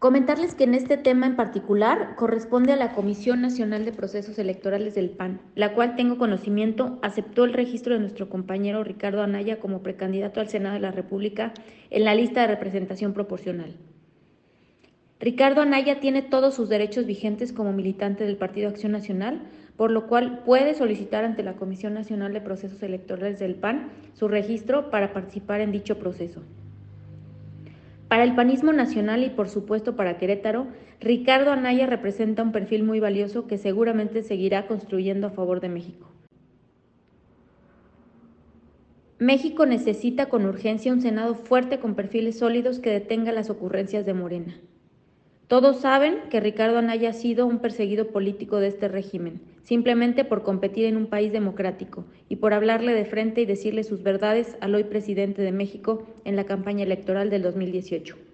Comentarles que en este tema en particular corresponde a la Comisión Nacional de Procesos Electorales del PAN, la cual tengo conocimiento aceptó el registro de nuestro compañero Ricardo Anaya como precandidato al Senado de la República en la lista de representación proporcional. Ricardo Anaya tiene todos sus derechos vigentes como militante del Partido Acción Nacional, por lo cual puede solicitar ante la Comisión Nacional de Procesos Electorales del PAN su registro para participar en dicho proceso. Para el panismo nacional y por supuesto para Querétaro, Ricardo Anaya representa un perfil muy valioso que seguramente seguirá construyendo a favor de México. México necesita con urgencia un Senado fuerte con perfiles sólidos que detenga las ocurrencias de Morena. Todos saben que Ricardo Anaya ha sido un perseguido político de este régimen, simplemente por competir en un país democrático y por hablarle de frente y decirle sus verdades al hoy presidente de México en la campaña electoral del 2018.